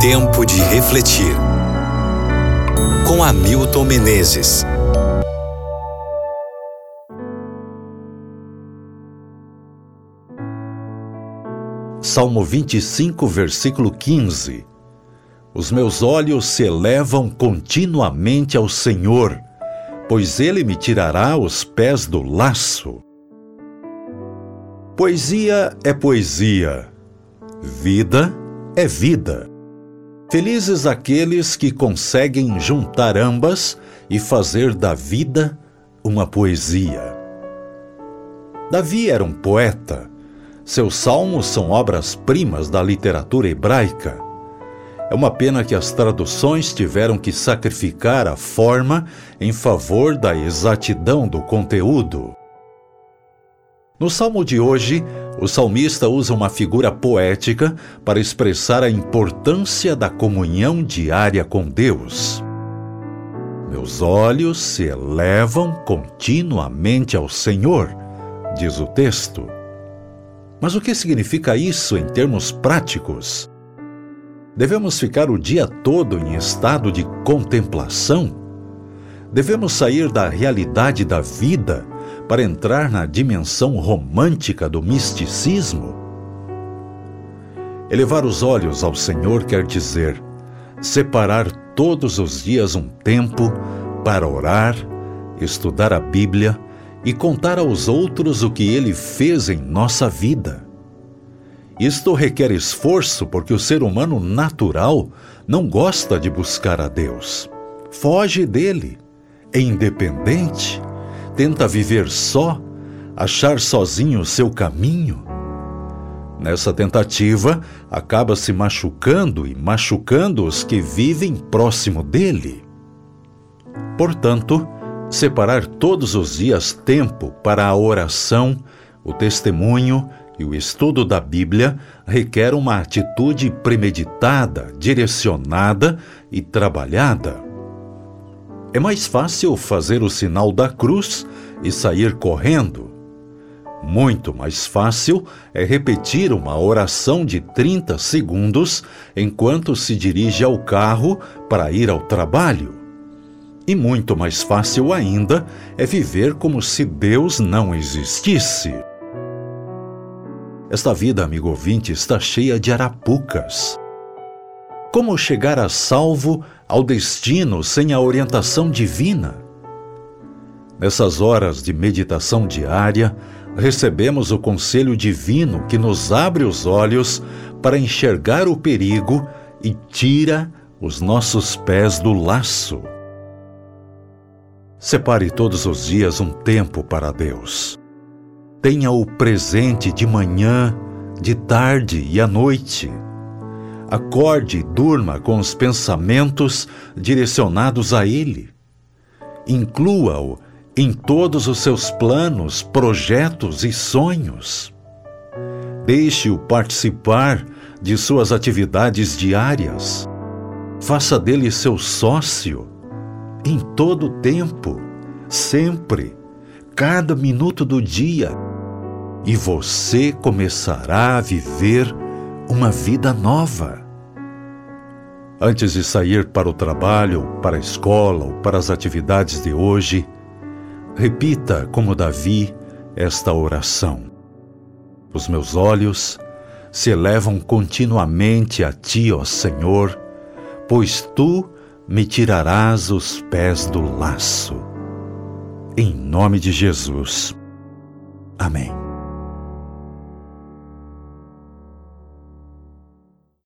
Tempo de refletir. Com Hamilton Menezes. Salmo 25, versículo 15. Os meus olhos se elevam continuamente ao Senhor, pois ele me tirará os pés do laço. Poesia é poesia, vida é vida. Felizes aqueles que conseguem juntar ambas e fazer da vida uma poesia. Davi era um poeta seus salmos são obras-primas da literatura hebraica. É uma pena que as traduções tiveram que sacrificar a forma em favor da exatidão do conteúdo. No salmo de hoje, o salmista usa uma figura poética para expressar a importância da comunhão diária com Deus. Meus olhos se elevam continuamente ao Senhor, diz o texto. Mas o que significa isso em termos práticos? Devemos ficar o dia todo em estado de contemplação? Devemos sair da realidade da vida para entrar na dimensão romântica do misticismo? Elevar os olhos ao Senhor quer dizer separar todos os dias um tempo para orar, estudar a Bíblia e contar aos outros o que ele fez em nossa vida. Isto requer esforço porque o ser humano natural não gosta de buscar a Deus. Foge dele, é independente, tenta viver só, achar sozinho o seu caminho. Nessa tentativa, acaba se machucando e machucando os que vivem próximo dele. Portanto, Separar todos os dias tempo para a oração, o testemunho e o estudo da Bíblia requer uma atitude premeditada, direcionada e trabalhada. É mais fácil fazer o sinal da cruz e sair correndo. Muito mais fácil é repetir uma oração de 30 segundos enquanto se dirige ao carro para ir ao trabalho. E muito mais fácil ainda é viver como se Deus não existisse. Esta vida, amigo ouvinte, está cheia de arapucas. Como chegar a salvo ao destino sem a orientação divina? Nessas horas de meditação diária, recebemos o conselho divino que nos abre os olhos para enxergar o perigo e tira os nossos pés do laço. Separe todos os dias um tempo para Deus. Tenha-o presente de manhã, de tarde e à noite. Acorde e durma com os pensamentos direcionados a Ele. Inclua-o em todos os seus planos, projetos e sonhos. Deixe-o participar de suas atividades diárias. Faça dele seu sócio em todo o tempo, sempre, cada minuto do dia, e você começará a viver uma vida nova. Antes de sair para o trabalho, para a escola ou para as atividades de hoje, repita, como Davi, esta oração. Os meus olhos se elevam continuamente a ti, ó Senhor, pois tu me tirarás os pés do laço. Em nome de Jesus. Amém.